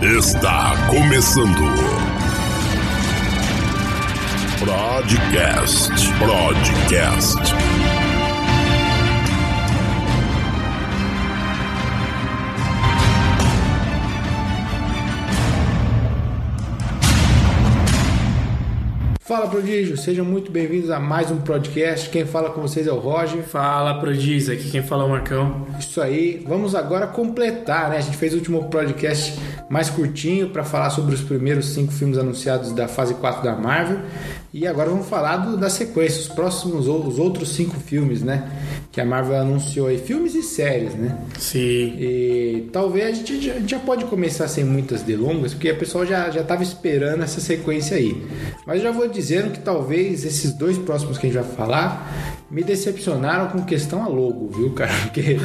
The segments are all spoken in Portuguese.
Está começando. Podcast. Podcast. Fala Prodígio, sejam muito bem-vindos a mais um podcast. Quem fala com vocês é o Roger. Fala Prodígio, aqui quem fala é o Marcão. Isso aí, vamos agora completar, né? A gente fez o último podcast mais curtinho para falar sobre os primeiros cinco filmes anunciados da fase 4 da Marvel. E agora vamos falar do, da sequência, os próximos, os outros cinco filmes, né? Que a Marvel anunciou aí, filmes e séries, né? Sim. E talvez a gente, já- já pode começar sem muitas delongas, porque o pessoal já já estava esperando essa sequência aí. Mas já vou dizendo que talvez esses dois próximos que a gente vai falar me decepcionaram com questão a logo, viu, cara? Porque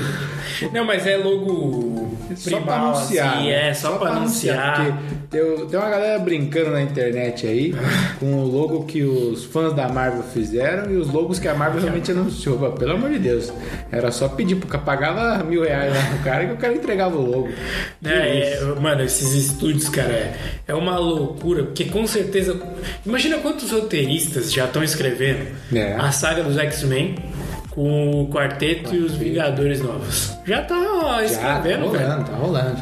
Não, mas é logo só pra primal, anunciar. assim, né? é, só, pra anunciar. Porque tem, tem uma galera brincando na internet aí com o logo que os fãs da Marvel fizeram e os logos que a Marvel realmente anunciou. Pô, Pelo amor de Deus. Era só pedir, porque pagava mil reais lá pro cara que o cara entregava o logo. É, é, mano, esses estúdios, cara, é, é uma loucura, porque com certeza. Imagina quantos roteiristas já estão escrevendo É. a saga dos X-Men com o Quarteto e os Vingadores Novos. Já tá ó, Já, tá escrevendo, velho. rolando, tá rolando.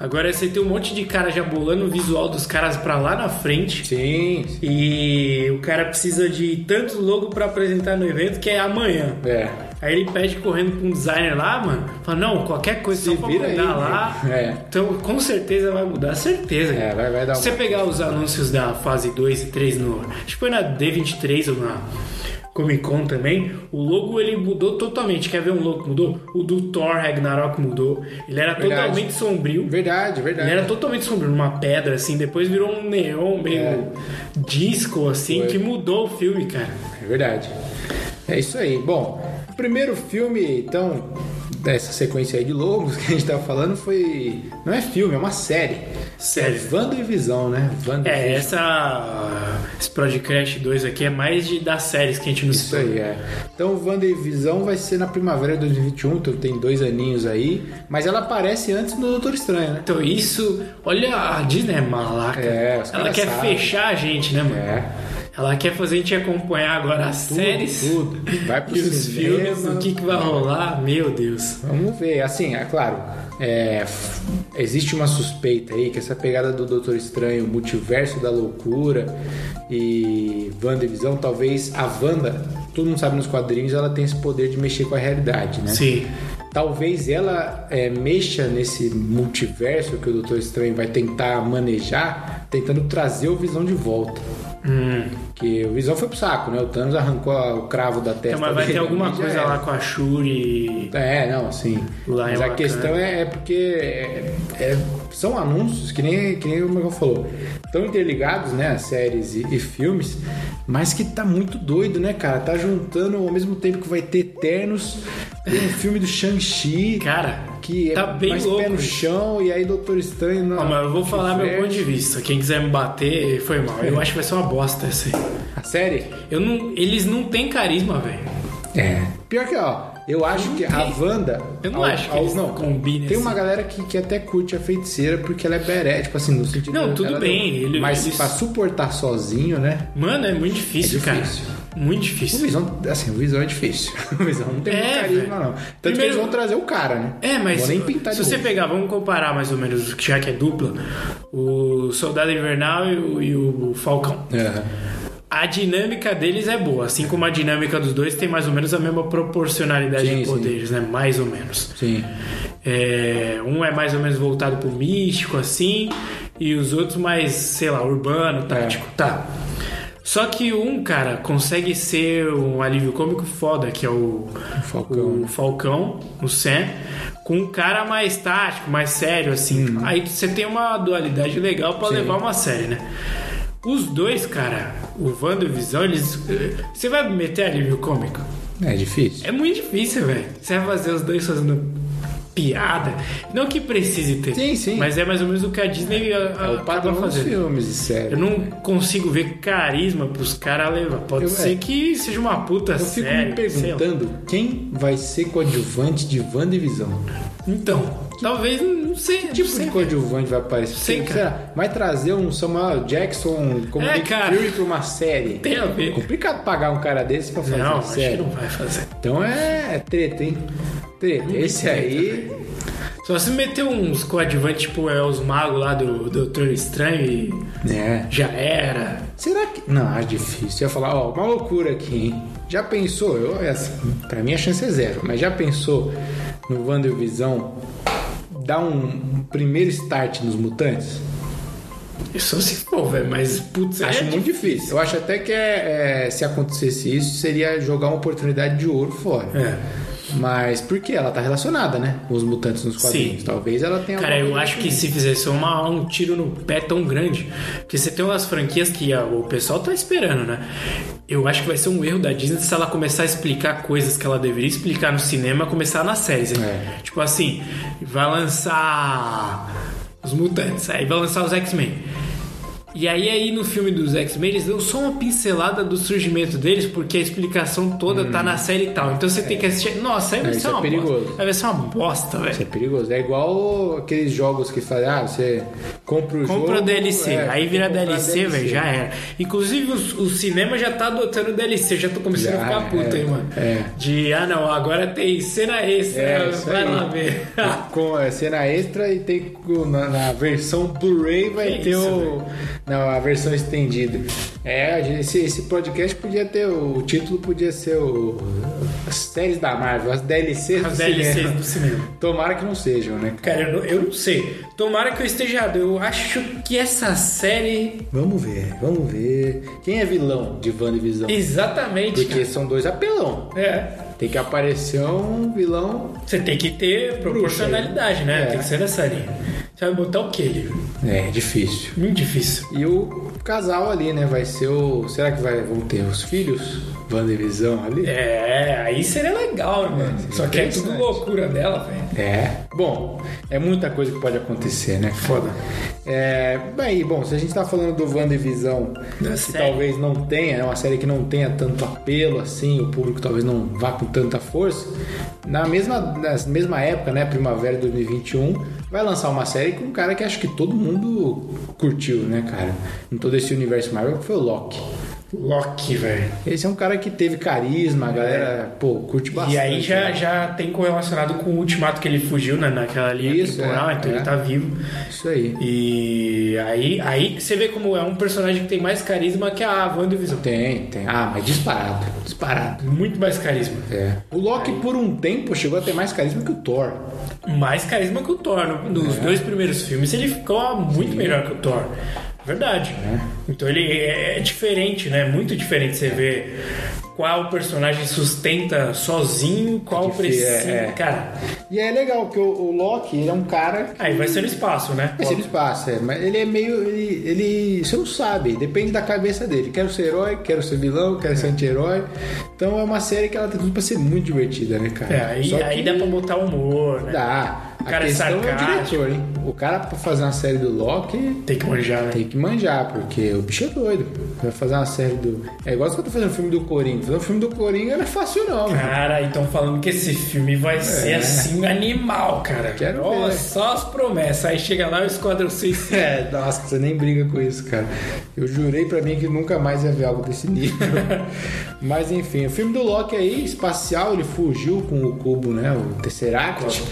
Agora você tem um monte de cara já bolando o visual dos caras pra lá na frente. Sim. E o cara precisa de tantos logo pra apresentar no evento que é amanhã. É. Aí ele pede correndo pra um designer lá, mano. Fala, não, qualquer coisa pra vira mudar aí, lá. é. Então, com certeza vai mudar, certeza. É, vai- vai dar Se você pegar os anúncios da fase 2 e 3 no. Acho que foi na D23 ou na Comic Con também. O logo ele mudou totalmente. Quer ver um logo que mudou? O do Thor Ragnarok mudou. Ele era Verdade. totalmente sombrio. Verdade, verdade. Ele era totalmente sombrio, numa pedra, assim. Depois virou um neon meio É. disco, assim, Foi. que mudou o filme, cara. É verdade. É isso aí. Bom, o primeiro filme, então, dessa sequência aí de logos que a gente tava falando foi. Não é filme, é uma série. Série. É WandaVision, né? WandaVision. É, essa. Esse Project 2 aqui é mais de das séries que a gente não Isso aí, é. Então, o WandaVision vai ser na primavera de 2021, então tem dois aninhos aí. Mas ela aparece antes do Doutor Estranho, né? Então, isso. Olha, a Disney é malaca. É, os Ela quer sabem. fechar a gente, né, mano? É. Ela quer fazer a gente acompanhar agora as Tudo, séries tudo. Vai e os filmes, o que, que vai rolar. Meu Deus. Vamos ver, assim, é claro, é, existe uma suspeita aí que essa pegada do Doutor Estranho, multiverso da loucura e WandaVision, talvez a Wanda, todo mundo sabe nos quadrinhos, ela tem esse poder de mexer com a realidade, né? Sim. Talvez ela é, mexa nesse multiverso que o Doutor Estranho vai tentar manejar, tentando trazer o Visão de volta. Hum. Que o Visão foi pro saco, né? O Thanos arrancou o cravo da testa Então, mas vai dele ter alguma coisa era. lá com a Shuri. É, não, sim. Lá em Mas a Wakanda. questão é, é porque é- é- são anúncios que nem, que nem o Michael falou. Estão interligados, né? As séries e, e filmes, mas que tá muito doido, né, cara? Tá juntando ao mesmo tempo que vai ter Eternos, tem um filme do Shang-Chi. Cara, que é tá bem mais louco pé no chão, e aí Doutor Estranho. Ó, mas eu vou falar meu ponto de vista. Quem quiser me bater, foi mal. Eu acho que vai ser uma bosta essa aí. A série? Eu não, eles não têm carisma, velho. É. Pior que, ó, eu acho que a Wanda. Eu não acho que eles combinem Tem assim. uma galera que, que até curte a feiticeira porque ela é badass, tipo assim, no sentido. Não, tudo ela bem, ele- mas eles- pra suportar sozinho, né? Mano, é muito difícil, É difícil. cara. Muito O difícil. Visão, assim, o Visão é difícil. O Visão não tem É, muito carisma, velho. não. Tanto que Primeiro- eles vão trazer o cara, né? É, mas Vou nem pintar se de você pegar, vamos comparar mais ou menos, já que é dupla, o Soldado Invernal e o, e o Falcão. Aham. A dinâmica deles é boa, assim como a dinâmica dos dois tem mais ou menos a mesma proporcionalidade Sim, de sim. poderes, né? Mais ou menos. Sim. É, um é mais ou menos voltado pro místico, assim, e os outros mais, sei lá, urbano, tático. Tá. Só que um, cara, consegue ser um alívio cômico foda, que é o Falcão. o Falcão, o Sam, com um cara mais tático, mais sério, assim. Aí você tem uma dualidade legal pra Sim. levar uma série, né? Os dois, cara, o Wanda e o Visão, eles. eh, Você vai meter alívio cômico? É difícil. É muito difícil, velho. Você vai fazer os dois fazendo. piada. Não que precise ter. Sim, sim. Mas é mais ou menos o que a Disney a- É a- o acaba padrão dos filmes e séries. Eu não consigo ver carisma pros caras levar. Pode Eu- ser é. que seja uma puta Eu fico série. me sei lá. perguntando quem vai ser coadjuvante de WandaVision. Então, talvez, não sei. Que tipo não sei. de coadjuvante vai aparecer? Sei, Sei, cara. será? Vai trazer um Samuel Jackson como É, Nick cara. Fury pra uma série? Tem a ver. Complicado pagar um cara desse pra fazer Não, uma acho que série. não vai fazer. Então é, é treta, hein? Treta. Esse aí. Só se meter uns coadjuvantes, tipo, é os magos lá do Doutor Estranho e É. já era. Será que. Não, acho difícil. Eu ia falar, ó, uma loucura aqui, hein? Já pensou? Eu, essa, pra mim a chance é zero, mas já pensou no WandaVision dar um, primeiro start nos mutantes? Só se for, velho, mas putz, é Acho muito difícil. Eu acho até que é, é, se acontecesse isso, seria jogar uma oportunidade de ouro fora. É. Mas por que? Ela tá relacionada, né? Com os mutantes nos quadrinhos. Sim. Talvez ela tenha. Cara, eu acho que se fizesse uma, um tiro no pé tão grande, porque você tem umas franquias que a- o pessoal tá esperando, né? Eu acho que vai ser um erro da Disney se ela começar a explicar coisas que ela deveria explicar no cinema, começar nas séries, hein? É. Tipo assim, vai lançar os mutantes, aí vai lançar os X-Men. E aí, aí no filme dos X-Men, eles dão só uma pincelada do surgimento deles, porque a explicação toda tá na série e tal. Então você tem que assistir. Nossa, aí vai É, ser isso é uma perigoso. bosta. Aí vai ser uma bosta, velho. Isso é perigoso. É igual aqueles jogos que fazem, ah, você compra o jogo. Compra o DLC, é, aí vira compra DLC, velho, já era. Inclusive o, o cinema já tá adotando DLC, já tô começando Já, a ficar puto, é, hein, mano. é. De, ah não, agora tem cena extra, É, vai lá ver. Com a cena extra e tem na, na versão Blu-ray vai ter isso, o. Não, a versão estendida. É, esse, esse podcast podia ter. O, título podia ser o. As séries da Marvel, as DLCs As do DLCs cinema. do cinema. Tomara que não sejam, né? Cara, eu não, eu não sei. Tomara que eu esteja errado. Eu acho que essa série. Vamos ver, vamos ver. Quem é vilão de WandaVision? Exatamente. Porque são dois apelão. cara. É. Tem que aparecer um vilão. Você tem que ter proporcionalidade, né? É. Tem que ser nessa linha. Você vai botar o quê, livro? É, difícil. Muito difícil. E o casal ali, né? Vai ser o. Será que vai, vão ter os filhos? WandaVision ali? É, aí seria legal, né? mano. Só que é tudo loucura dela, velho. É. Bom, é muita coisa que pode acontecer, né? Foda. É, bem, bom, se a gente tá falando do WandaVision, Da que série. talvez não tenha, é uma série que não tenha tanto apelo assim, o público talvez não vá com tanta força. Na mesma, na mesma época, né, primavera de 2021, vai lançar uma série com um cara que acho que todo mundo curtiu, né, cara? Em todo esse universo Marvel, que foi o Loki. Loki, velho. Esse é um cara que teve carisma, a galera, pô, curte bastante. E aí já, né? já tem correlacionado com o ultimato que ele fugiu né, naquela linha Isso, temporal, é, então é. ele tá vivo. Isso aí. E aí, aí você vê como é um personagem que tem mais carisma que a WandaVision. Tem, tem. Ah, mas disparado. Disparado. Muito mais carisma. É. O Loki, por um tempo, chegou a ter mais carisma que o Thor. Mais carisma que o Thor. No- Nos dois primeiros filmes ele ficou muito melhor que o Thor. Verdade. Então ele é, é diferente, né? Muito diferente você ver qual personagem sustenta sozinho, qual Difí- precisa. é, é. Cara, E é legal, porque o, o Loki, ele é um cara. que- aí vai ser no espaço, né? Vai ser no espaço, é, mas ele é meio. Ele, ele. Você não sabe, depende da cabeça dele. Quero ser herói, quero ser vilão, quero ser anti-herói. Então é uma série que ela tem tudo pra ser muito divertida, né, cara? É, aí, Só que aí dá pra botar humor, né? Dá. O cara a é questão é o sarcástico. diretor, hein? O cara, pra fazer uma série do Loki, Tem que manjar, né? Tem que manjar, porque o bicho é doido. Vai fazer uma série do. É igual você tá fazendo o filme do Coringa. Fazer um filme do Coringa não é fácil, não, mano. Cara, então falando que esse filme vai ser assim, animal, cara. É. Quero Nossa, ver. só as promessas. Aí chega lá o Esquadrão 6. É, nossa, você nem briga com isso, cara. Eu jurei pra mim que nunca mais ia ver algo desse nível. Mas enfim, o filme do Loki aí, espacial, ele fugiu com o cubo, né? O Tesseract.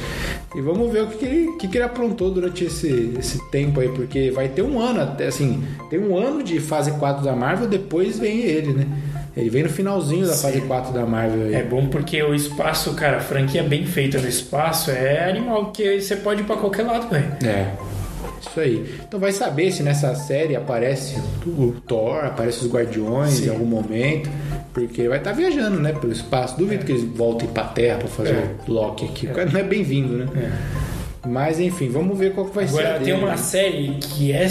E vamos ver o que, que ele, que, que ele aprontou durante esse, esse tempo aí, porque vai ter um ano até, assim, tem um ano de fase 4 da Marvel, depois vem ele, né? Ele vem no finalzinho da fase 4 da Marvel aí. É bom porque o espaço, cara, a franquia bem feita no espaço é animal, porque você pode ir pra qualquer lado, velho. É. Isso aí. Então vai saber se nessa série aparece o Thor, aparece os Guardiões em algum momento. Porque vai estar viajando, né? Pelo espaço. Duvido que eles voltem pra Terra pra fazer É. o Loki aqui. O cara não é bem-vindo, né? Mas enfim, vamos ver qual que vai ser. a Agora tem dele. uma série que é.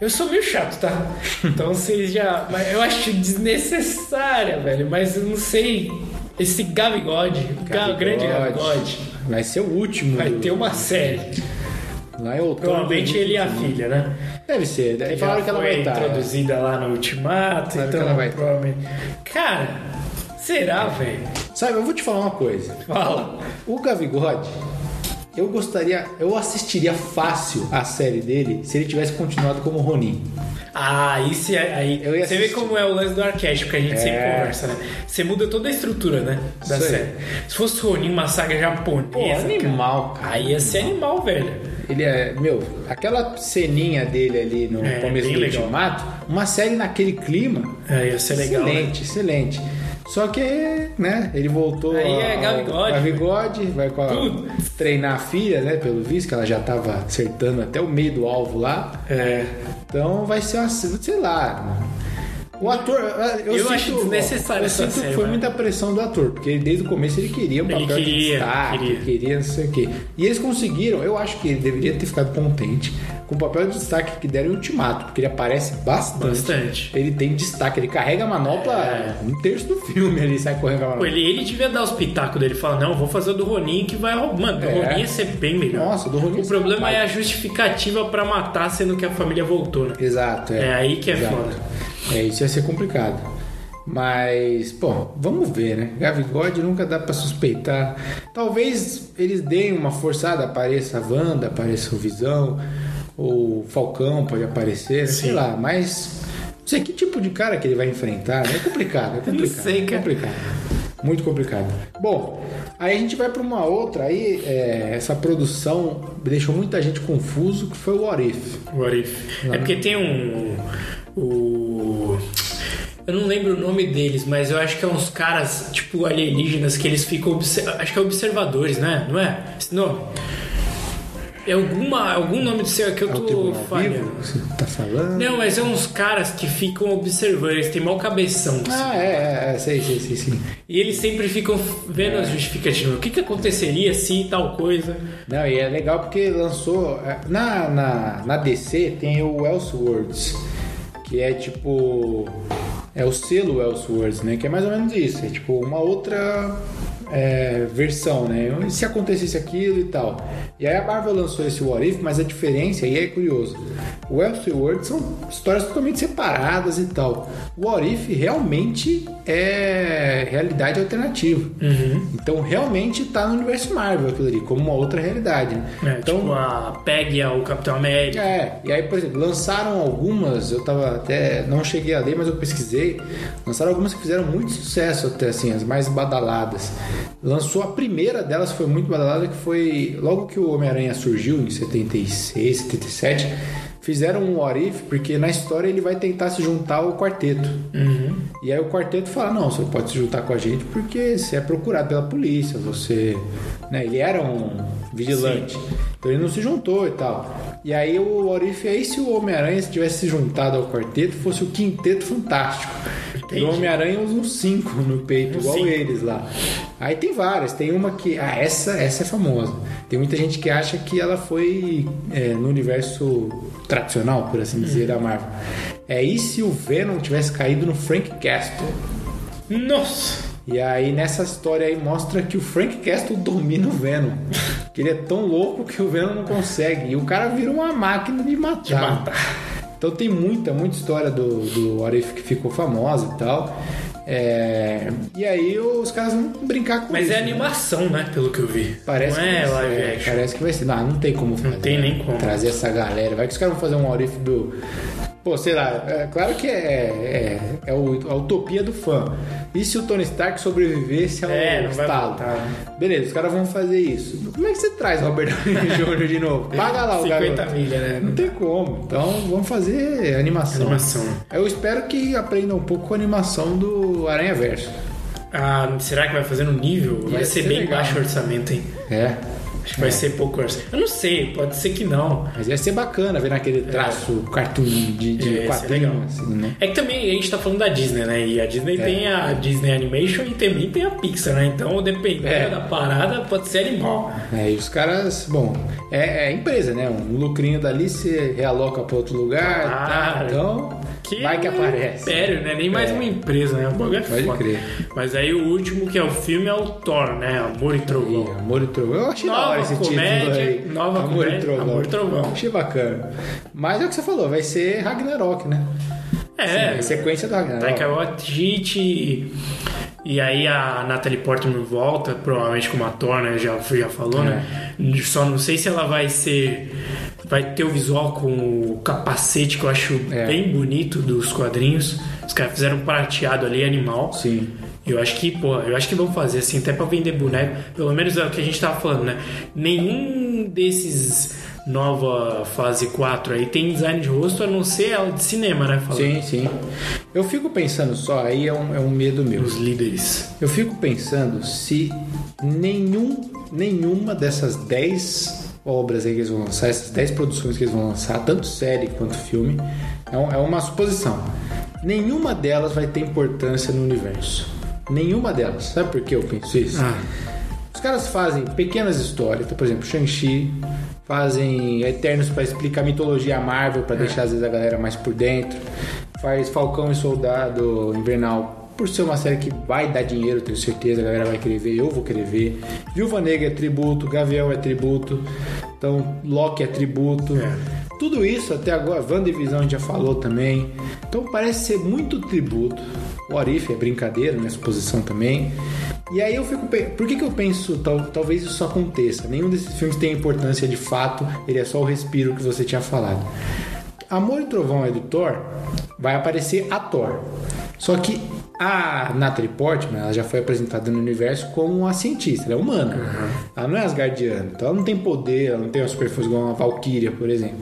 Eu sou meio chato, tá? Então vocês já. Mas eu acho desnecessária, velho. Mas eu não sei. esse Gavigode, o grande Gavigode, Vai ser o último. vai do- ter uma série. Lá em outubro. Provavelmente ele e a filha, né? Deve ser. Já falaram que ela foi vai estar. introduzida lá no Ultimato, que então ela vai provavelmente... Cara, será, velho? Sabe, eu vou te falar uma coisa. Fala. O Gavigode, eu gostaria, eu assistiria fácil a série dele se ele tivesse continuado como Ronin. Ah, aí, se, aí você vê assistir. como é o lance do arquétipo que a gente sempre É. conversa, né? Você muda toda a estrutura, né? Da Isso série. Se fosse Ronin, uma saga japonesa, Pô, animal, cara, aí ia ser animal, velho. Ele é, meu, aquela ceninha dele ali no É, começo do legal. Ultimato, uma série naquele clima, É, ia ser legal. né? excelente, excelente. Só que, né, ele voltou Aí ao- é Gavigode, Gavigode, vai com a- Tudo. treinar a filha, né, pelo visto, que ela já tava acertando até o meio do alvo lá. É. Então vai ser uma, sei lá. O ator, eu, Eu sinto, acho desnecessário Eu sinto que série, foi mano. muita pressão do ator, porque ele, desde o começo ele queria um Ele papel de queria, destaque, queria. queria. não sei o quê. E eles conseguiram, eu acho que ele deveria ter ficado contente com o papel de destaque que deram em Ultimato, porque ele aparece bastante. Bastante. Ele tem destaque, ele carrega a manopla É. um terço do filme, ele sai correndo a Pô, manopla. ele, ele devia dar os pitacos dele. Fala, não, vou fazer o do Ronin que vai... Mano, do É. Ronin ia ser bem melhor. Nossa, o do Ronin O problema é a justificativa pra matar, sendo que a família voltou, né? Exato, é. É aí que é Exato. foda. É, isso ia ser complicado. Mas, pô, vamos ver, né? Gavigode nunca dá pra suspeitar. Talvez eles deem uma forçada, apareça a Wanda, apareça o Visão, ou o Falcão pode aparecer, sei Sim. lá, mas não sei que tipo de cara que ele vai enfrentar. né? É complicado, é complicado. sei, é cara. complicado. Muito complicado. Bom, aí a gente vai pra uma outra, aí é, essa produção deixou muita gente confuso, que foi o What If. What if? É porque tem um. O. Eu não lembro o nome deles, mas eu acho que é uns caras, tipo alienígenas, que eles ficam. obser- Acho que é observadores, né? Não é? Esse nome? É alguma, algum nome do céu que eu É tô. Vivo que você tá falando? Não, mas é uns caras que ficam observando, eles têm mau cabeção. assim. Ah, é, é, é, sei, sei, sei, sim. E eles sempre ficam vendo as justificativas. O que, que aconteceria se tal coisa. Não, e é legal porque lançou. é, Na, na, na DC tem o Elseworlds, que é tipo. É o selo Elseworlds, né? Que é mais ou menos isso. É tipo uma outra é, versão, né? E Se acontecesse aquilo e tal. E aí a Marvel lançou esse What If, mas a diferença, e é curioso, o Elseworlds são histórias totalmente separadas e tal. O What If realmente é realidade alternativa. Então realmente tá no universo Marvel aquilo ali, como uma outra realidade. né? É, então, tipo a Peg ao Capitão América. é, e aí, por exemplo, lançaram algumas, eu tava até. não cheguei a ler, mas eu pesquisei. Lançaram algumas que fizeram muito sucesso, até assim, as mais badaladas. Lançou a primeira delas, foi muito badalada, que foi logo que o Homem-Aranha surgiu, em 76, 77. Fizeram um What If, porque na história ele vai tentar se juntar ao quarteto. E aí o quarteto fala: não, você pode se juntar com a gente porque você é procurado pela polícia, você. Né, ele era um vigilante. Então ele não se juntou e tal. E aí o If aí se o Homem-Aranha se tivesse se juntado ao quarteto, fosse o quinteto fantástico. E o Homem-Aranha usa um 5 no peito, Um igual cinco. eles lá. Aí tem várias, tem uma que. Ah, essa, essa é famosa. Tem muita gente que acha que ela foi é, no universo tradicional, por assim dizer, da Marvel. É e se o Venom tivesse caído no Frank Castle? Nossa! E aí nessa história aí mostra que o Frank Castle domina o Venom. Que ele é tão louco que o Venom não consegue. E o cara vira uma máquina de matar. De matar. Então tem muita, muita história do, do What If que ficou famosa e tal. É, E aí os caras vão brincar com Mas isso. é né? animação, né? Pelo que eu vi. Parece não que é live action. Parece que vai ser. Não, não tem como fazer. tem nem como. Trazer essa galera. Vai que os caras vão fazer um What If do. Pô, sei lá, é, claro que é, é, é o- a utopia do fã. E se o Tony Stark sobrevivesse ao É, não vai estalo? né? Beleza, os caras vão fazer isso. Como é que você traz Robert Downey Jr. de novo? Paga lá o 50 garoto. milha, né? Não tem como. Então vamos fazer animação. Animação. Eu espero que aprendam um pouco com a animação do Aranha Verso. Ah, será que vai fazer no nível? Vai Ia ser, ser bem legal. baixo orçamento, hein? É. Acho que vai ser pouco. Eu não sei, pode ser que não. Mas ia ser bacana ver naquele traço cartoon de, de É, quadrinho, assim, né? É que também a gente tá falando da Disney, né? E a Disney É. tem a Disney Animation e também tem a Pixar, né? Então, dependendo É. da parada, pode ser animal. É, e os caras, bom, é, é empresa, né? Um lucrinho dali se realoca para outro lugar. Ah, tá? Então, Vai que aparece. Império, né? Nem mais É. uma empresa, né? O bagulho é Pode foda. crer. Mas aí o último que é o filme é o Thor, né? Amor e Ih, Trovão. Amor e Trovão. Eu achei da Nova hora esse comédia, título aí. nova Amor comédia, e Trovão. Amor e Trovão. Achei bacana. Mas é o que você falou, vai ser Ragnarok, né? É, Sim, sequência do Ragnarok. Taika Waititi e aí a Natalie Portman volta, provavelmente como ator, né? Já, já falou, né? É. Só não sei se ela vai ser... Vai ter o visual com o capacete que eu acho É. bem bonito dos quadrinhos. Os caras fizeram um prateado ali, animal. Sim. Eu acho que, pô, eu acho que vão fazer assim, até pra vender boneco. Pelo menos é o que a gente tava falando, né? Nenhum desses nova fase 4 aí tem design de rosto a não ser ela de cinema, né? Falando. Sim, sim. Eu fico pensando só, aí é um, é um medo meu. Os líderes. Eu fico pensando se nenhum, nenhuma dessas 10 obras aí que eles vão lançar, essas 10 produções que eles vão lançar, tanto série quanto filme, é, é uma suposição. Nenhuma delas vai ter importância no universo. Nenhuma delas. Sabe por que eu penso isso? Ah. Os caras fazem pequenas histórias, então, por exemplo, Shang-Chi, fazem Eternos para explicar a mitologia Marvel, para deixar às vezes a galera mais por dentro, faz Falcão e Soldado Invernal, por ser uma série que vai dar dinheiro, tenho certeza, a galera vai querer ver, eu vou querer ver. Viúva Negra é tributo, Gavião é tributo, então Loki é tributo. É. Tudo isso até agora, WandaVision a gente já falou também. Então parece ser muito tributo. O Orif é brincadeira, minha suposição também. E aí eu fico. Por que, que eu penso tal, talvez isso aconteça? Nenhum desses filmes tem importância de fato, ele é só o respiro que você tinha falado. Amor e Trovão é do Thor, vai aparecer a Thor. Só que a Natalie Portman, ela já foi apresentada no universo como uma cientista, ela é humana. Ela não é asgardiana, então ela não tem poder, ela não tem uma super força igual uma Valkyria, por exemplo.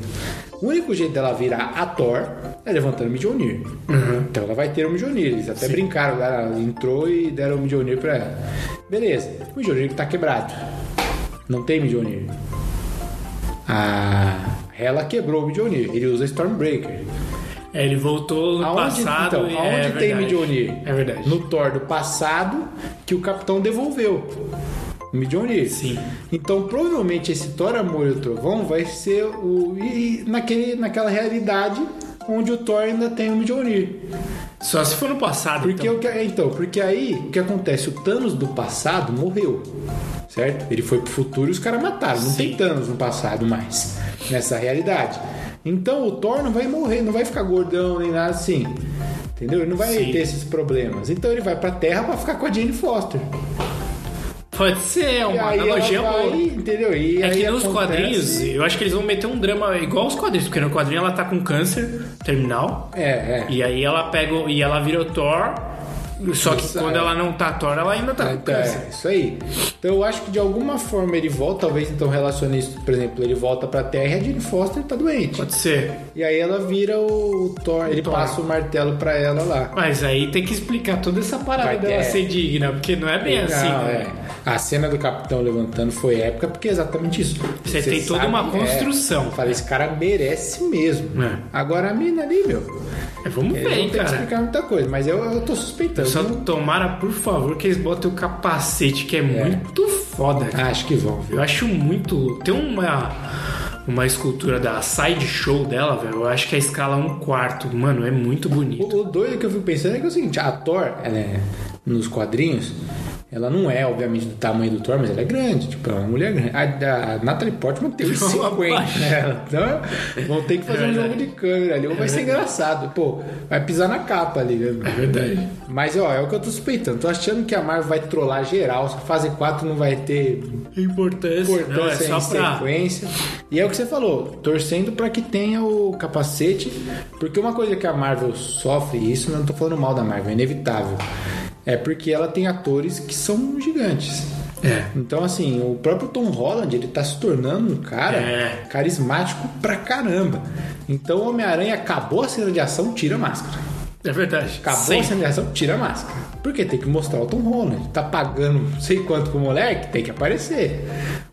O único jeito dela virar a Thor é levantando o Mjolnir. Então ela vai ter o Mjolnir. Eles até brincaram, ela entrou e deram o Mjolnir pra ela. Beleza, o Mjolnir tá quebrado. Não tem Mjolnir. A Hela quebrou o Mjolnir. Ele usa Stormbreaker. É, ele voltou no Aonde, passado. então, e aonde é tem. Mjolnir? É verdade. No Thor do passado, que o capitão devolveu. O Mjolnir. Sim. Então, provavelmente, esse Thor Amor e o Trovão vai ser o... E, naquele, naquela realidade onde o Thor ainda tem o Mjolnir. Só se for no passado. Porque então. o então, porque aí o que acontece? O Thanos do passado morreu, certo? Ele foi pro futuro e os caras mataram. Não Sim. tem Thanos no passado mais, nessa realidade. Então o Thor não vai morrer, não vai ficar gordão nem nada assim. Entendeu? Ele não vai Sim. ter esses problemas. Então ele vai pra Terra pra ficar com a Jane Foster. Pode ser, uma analogia vai, boa. entendeu? E É aí que nos acontece- quadrinhos, eu acho que eles vão meter um drama igual os quadrinhos, porque no quadrinho ela tá com câncer terminal. É, é. E aí ela pega e ela vira o Thor. Só que Isso, quando é. ela não tá Thor, ela ainda tá com Então, é, isso aí. Então eu acho que de alguma forma ele volta, talvez então relacione isso, por exemplo, ele volta pra Terra e a Jane Foster tá doente. Pode ser. E aí ela vira o Thor, ele Thor. passa o martelo pra ela lá. Mas aí tem que explicar toda essa parada Vai dela é. ser digna, porque não é bem assim. Não, né? é. A cena do capitão levantando foi épica porque é exatamente isso. Você tem toda uma construção. É, Fala, esse cara merece mesmo. É. Agora a mina ali, meu. É, vamos ver, que cara. explicar muita coisa, mas eu, eu tô suspeitando. Só tomara, por favor, que eles botem o capacete, que é, muito foda, cara. Acho que vão, viu? Eu acho muito. Tem uma. Uma escultura da sideshow dela, velho. Eu acho que a escala é um quarto. Mano, é muito bonito. O, o doido que eu fico pensando é que é o seguinte, a Thor, ela é, nos quadrinhos, ela não é, obviamente, do tamanho do Thor, mas ela é grande, tipo, é uma mulher grande. A, a Natalie Portman tem uns Uma 50, baixa. né? Então, vão ter que fazer É um jogo de câmera ali, ou vai ser engraçado. Pô, vai pisar na capa ali, né? É verdade. Mas, ó, é o que eu tô suspeitando. Tô achando que a Marvel vai trollar geral, a fase 4 não vai ter Importância. importância não, é em pra. sequência. E é o que você falou, torcendo para que tenha o capacete, porque uma coisa que a Marvel sofre, e isso não tô falando mal da Marvel, é inevitável, é porque ela tem atores que são gigantes. É. Então, assim, o próprio Tom Holland, ele tá se tornando um cara É. carismático pra caramba. Então, o Homem-Aranha acabou a cena de ação, tira a máscara. É verdade. Acabou Sim. a cena de ação, tira a máscara. Porque tem que mostrar o Tom Holland. Tá pagando não sei quanto pro moleque, tem que aparecer.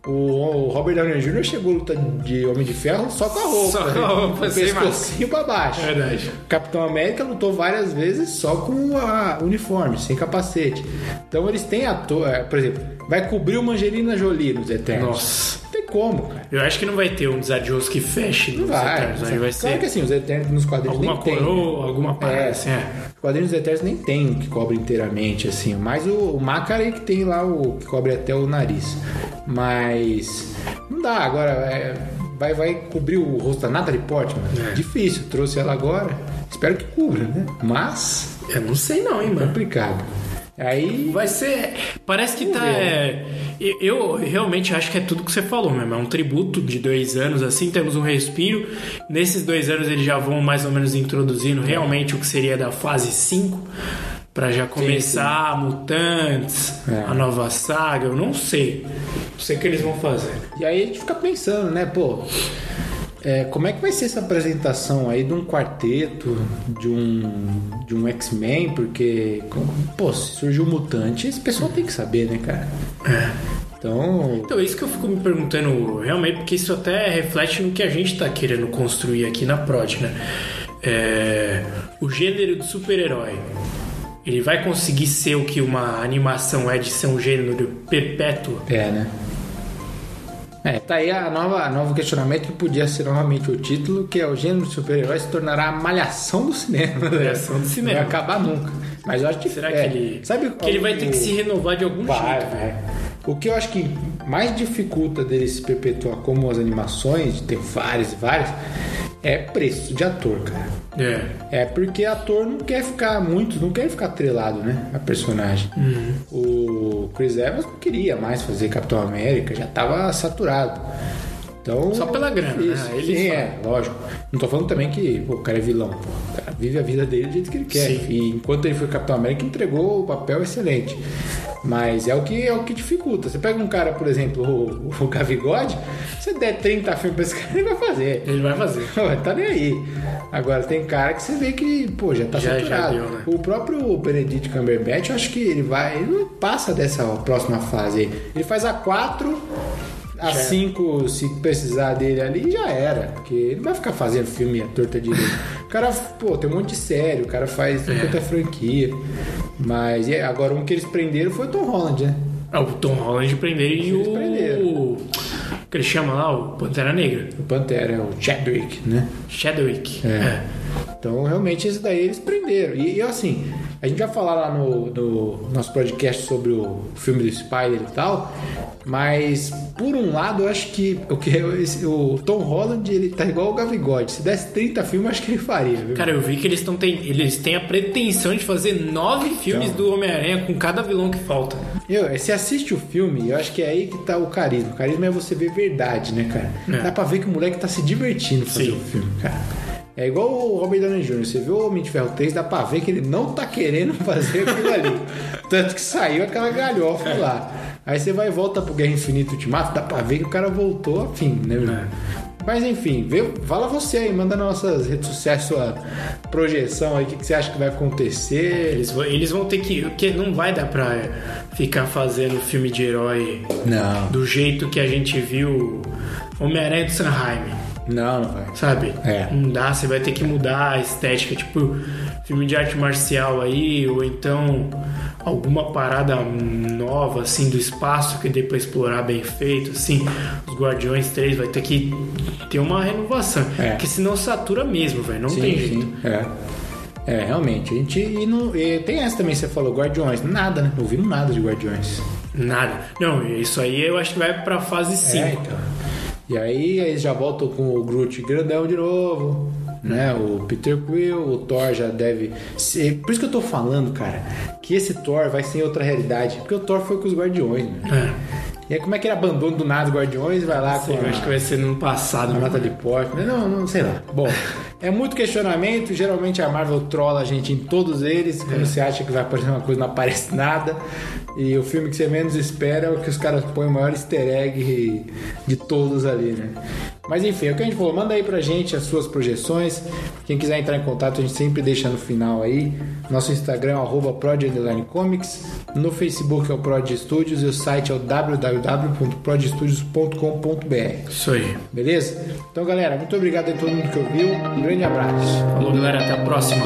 O, o Robert Downey Jr. chegou luta de Homem de Ferro só com a roupa. Só né? com a roupa, sem pescocinho pra baixo. É verdade. Capitão América lutou várias vezes só com a uniforme, sem capacete. Então eles têm ator, é, por exemplo, vai cobrir o Angelina Jolie nos Eternos. Nossa. Como, cara. Eu acho que não vai ter um desadioso que feche nos Vai. Eternos. Aí vai claro ser que assim, os Eternos nos quadrinhos alguma nem tem. coroa, alguma parada É. assim. É. Os quadrinhos dos Eternos nem tem o que cobre inteiramente, assim. Mas o, o Macari que tem lá o que cobre até o nariz. Mas não dá, agora é, vai, vai cobrir o rosto da Natalie Portman. É. Difícil, trouxe ela agora. Espero que cubra, né? Mas Eu não sei não, hein, mano. complicado. Aí Vai ser. Parece que Vamos tá. Eu- realmente acho que é tudo que você falou mesmo. É um tributo de dois anos, assim, temos um respiro. Nesses dois anos eles já vão mais ou menos introduzindo realmente o que seria da fase 5. Pra já começar Mutantes, É. a nova saga, eu não sei. Não sei o que eles vão fazer. E aí a gente fica pensando, né, pô, é, como é que vai ser essa apresentação aí de um quarteto, de um, de um X-Men, porque, pô, se surgiu um mutante, esse pessoal tem que saber, né, cara? Então, Então, é isso que eu fico me perguntando realmente, porque isso até reflete no que a gente tá querendo construir aqui na Prod, né? É, o gênero de super-herói, ele vai conseguir ser o que uma animação é de ser um gênero perpétuo? é, né? É, tá aí a nova, novo questionamento que podia ser novamente o título, que é o gênero de super-herói se tornará a malhação do cinema. Malhação do cinema. Não vai acabar nunca. Mas eu acho que Será é, que ele, sabe que ele vai ter que se renovar de algum Vai, jeito? vai. O que eu acho que mais dificulta dele se perpetuar como as animações, tem várias e várias, é preço de ator, cara. É. É porque ator não quer ficar muito, não quer ficar atrelado, né? A personagem. Uhum. O Chris Evans não queria mais fazer Capitão América, já tava saturado. Então, Só pela grana, né? Isso, Ele sim, fala. é, lógico. Não tô falando também que pô, o cara é vilão. O cara vive a vida dele do jeito que ele quer. Sim. E enquanto ele foi Capitão América, entregou o papel excelente. Mas é o que é o que dificulta. Você pega um cara, por exemplo, o, o Gavigode, você der 30 filmes pra esse cara, ele vai fazer. Ele vai fazer. Tá nem aí. Agora tem cara que você vê que, pô, já tá Já- já saturado. deu, né? O próprio Benedict Cumberbatch, eu acho que ele vai. Ele não passa dessa próxima fase aí. Ele faz a 4, a Já. 5, se precisar dele ali, já era. Porque ele não vai ficar fazendo filme à torta direita. o cara, pô, tem um monte de série, o cara faz É. tanta franquia. Mas agora um que eles prenderam foi o Tom Holland, né? Ah, o Tom Holland prenderam e o. prenderam. O que ele chama lá? O Pantera Negra. O Pantera, o Chadwick, né? Chadwick. É. É. Então, realmente, esse daí eles prenderam. E, e, assim, a gente vai falar lá no, no nosso podcast sobre o filme do Spider e tal, mas, por um lado, eu acho que o, que o Tom Holland, ele tá igual o Gavigode. Se desse 30 filmes, acho que ele faria, viu? Cara, eu vi que eles, tão, tem, eles têm a pretensão de fazer nove filmes Então. do Homem-Aranha com cada vilão que falta. Eu, você assiste o filme, eu acho que é aí que tá o carisma. O carisma é você ver verdade, né, cara? É. Dá pra ver que o moleque tá se divertindo fazendo o filme, cara. É igual o Robert Downey Jr. Você vê o Homem de Ferro 3, dá pra ver que ele não tá querendo fazer aquilo ali. Tanto que saiu aquela galhofa lá. Aí você vai e volta pro Guerra Infinita Ultimato, dá pra ver que o cara voltou a fim, né, meu? Mas enfim, vê, fala você aí, manda nas nossas redes sociais sua projeção aí, o que, que você acha que vai acontecer. Eles, vão- eles vão ter que. Porque não vai dar pra ficar fazendo filme de herói Não, do jeito que a gente viu Homem-Aranha do Sanheim. Não, não vai. Sabe? É. Não dá, você vai ter que mudar a estética, tipo, filme de arte marcial aí, ou então alguma parada nova, assim, do espaço que dê pra explorar bem feito, assim. Os Guardiões 3 vai ter que ter uma renovação. É. Porque senão satura mesmo, velho. Não Sim, tem jeito. sim, É. É, realmente. A gente. E, não, e tem essa também, você falou, Guardiões. Nada, né? Não ouvimos nada de Guardiões. Nada. Não, isso aí eu acho que vai pra fase 5. É, então. E aí eles já voltam com o Groot grandão de novo, né? O Peter Quill, o Thor já deve ser. Por isso que eu tô falando, cara, que esse Thor vai ser outra realidade. Porque o Thor foi com os Guardiões, né? É. E aí como é que ele abandona do nada os Guardiões vai lá Sei, com eu acho que vai ser no passado. Nota de porte. Não, não sei lá. Bom, é muito questionamento. Geralmente a Marvel trola a gente em todos eles. Quando você acha que vai aparecer uma coisa, não aparece nada. E o filme que você menos espera é o que os caras põem o maior easter egg de todos ali, né? Mas enfim, é o que a gente falou. Manda aí pra gente as suas projeções. Quem quiser entrar em contato, a gente sempre deixa no final aí. Nosso Instagram é arroba prod underline comics. No Facebook é o Prod Studios e o site é o www.prodstudios.com.br. Isso aí. Beleza? Então, galera, muito obrigado a todo mundo que ouviu. Um grande abraço. Falou, galera. Até a próxima.